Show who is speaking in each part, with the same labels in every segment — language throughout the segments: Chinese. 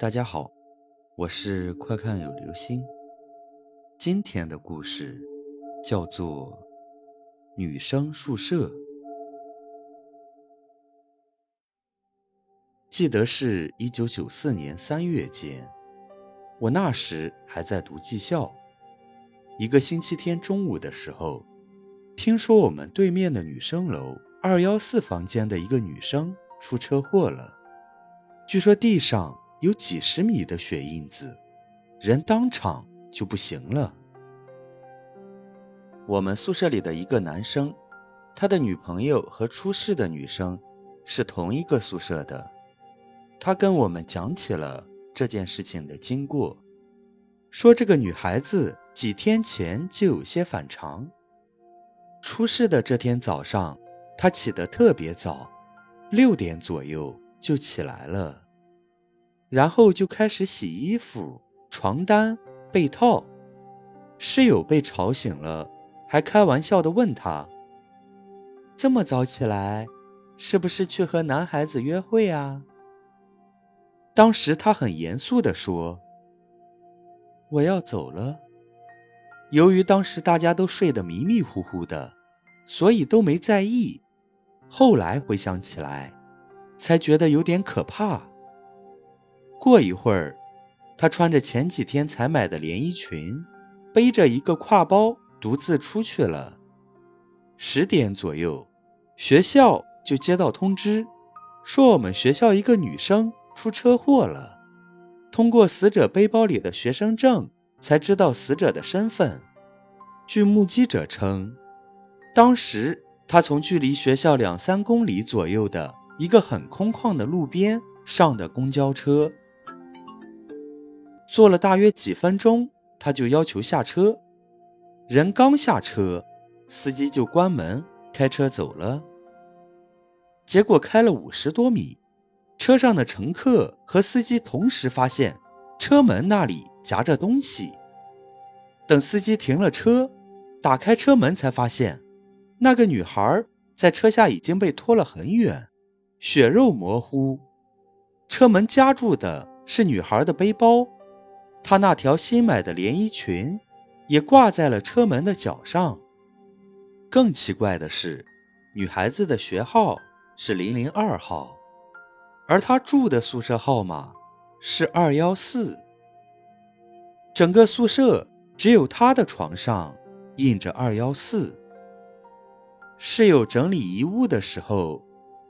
Speaker 1: 大家好，我是快看有流星。今天的故事叫做《女生宿舍》。记得是一九九四年三月间，我那时还在读技校。一个星期天中午的时候，听说我们对面的女生楼二幺四房间的一个女生出车祸了，据说地上。有几十米的血印子，人当场就不行了。我们宿舍里的一个男生，他的女朋友和出事的女生是同一个宿舍的。他跟我们讲起了这件事情的经过，说这个女孩子几天前就有些反常。出事的这天早上，她起得特别早，六点左右就起来了。然后就开始洗衣服、床单、被套。室友被吵醒了，还开玩笑的问他：“这么早起来，是不是去和男孩子约会啊？”当时他很严肃的说：“我要走了。”由于当时大家都睡得迷迷糊糊的，所以都没在意。后来回想起来，才觉得有点可怕。过一会儿，她穿着前几天才买的连衣裙，背着一个挎包，独自出去了。十点左右，学校就接到通知，说我们学校一个女生出车祸了。通过死者背包里的学生证，才知道死者的身份。据目击者称，当时她从距离学校两三公里左右的一个很空旷的路边上的公交车。坐了大约几分钟，他就要求下车。人刚下车，司机就关门开车走了。结果开了五十多米，车上的乘客和司机同时发现车门那里夹着东西。等司机停了车，打开车门才发现，那个女孩在车下已经被拖了很远，血肉模糊。车门夹住的是女孩的背包。她那条新买的连衣裙也挂在了车门的角上。更奇怪的是，女孩子的学号是零零二号，而她住的宿舍号码是二幺四。整个宿舍只有她的床上印着二幺四。室友整理遗物的时候，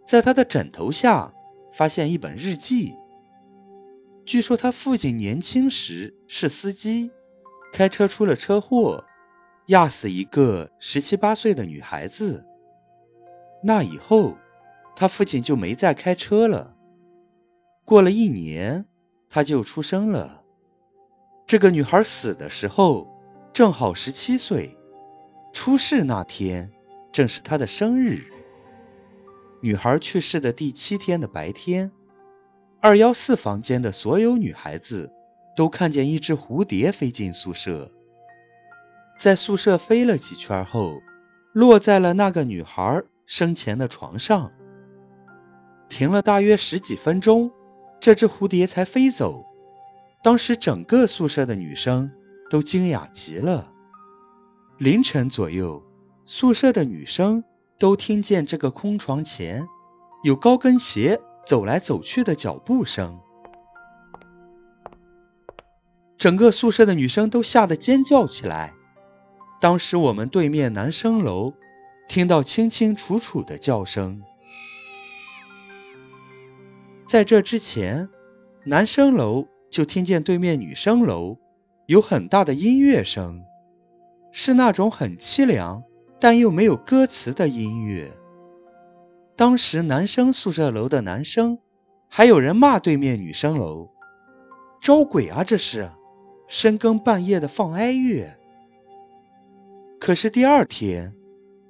Speaker 1: 在她的枕头下发现一本日记。据说他父亲年轻时是司机，开车出了车祸，压死一个十七八岁的女孩子。那以后，他父亲就没再开车了。过了一年，他就出生了。这个女孩死的时候正好十七岁，出事那天正是她的生日。女孩去世的第七天的白天。二幺四房间的所有女孩子都看见一只蝴蝶飞进宿舍，在宿舍飞了几圈后，落在了那个女孩生前的床上。停了大约十几分钟，这只蝴蝶才飞走。当时整个宿舍的女生都惊讶极了。凌晨左右，宿舍的女生都听见这个空床前有高跟鞋。走来走去的脚步声，整个宿舍的女生都吓得尖叫起来。当时我们对面男生楼听到清清楚楚的叫声。在这之前，男生楼就听见对面女生楼有很大的音乐声，是那种很凄凉但又没有歌词的音乐。当时男生宿舍楼的男生，还有人骂对面女生楼，招鬼啊！这是深更半夜的放哀乐。可是第二天，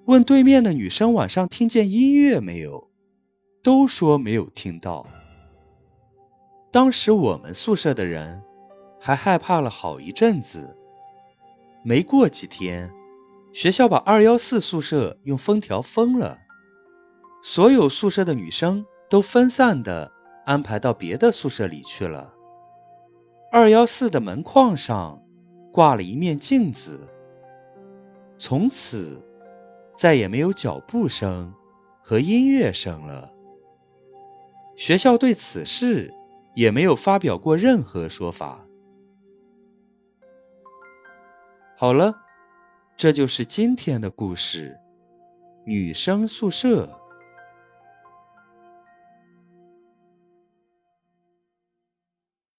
Speaker 1: 问对面的女生晚上听见音乐没有，都说没有听到。当时我们宿舍的人还害怕了好一阵子。没过几天，学校把二幺四宿舍用封条封了。所有宿舍的女生都分散的安排到别的宿舍里去了。二幺四的门框上挂了一面镜子。从此，再也没有脚步声和音乐声了。学校对此事也没有发表过任何说法。好了，这就是今天的故事——女生宿舍。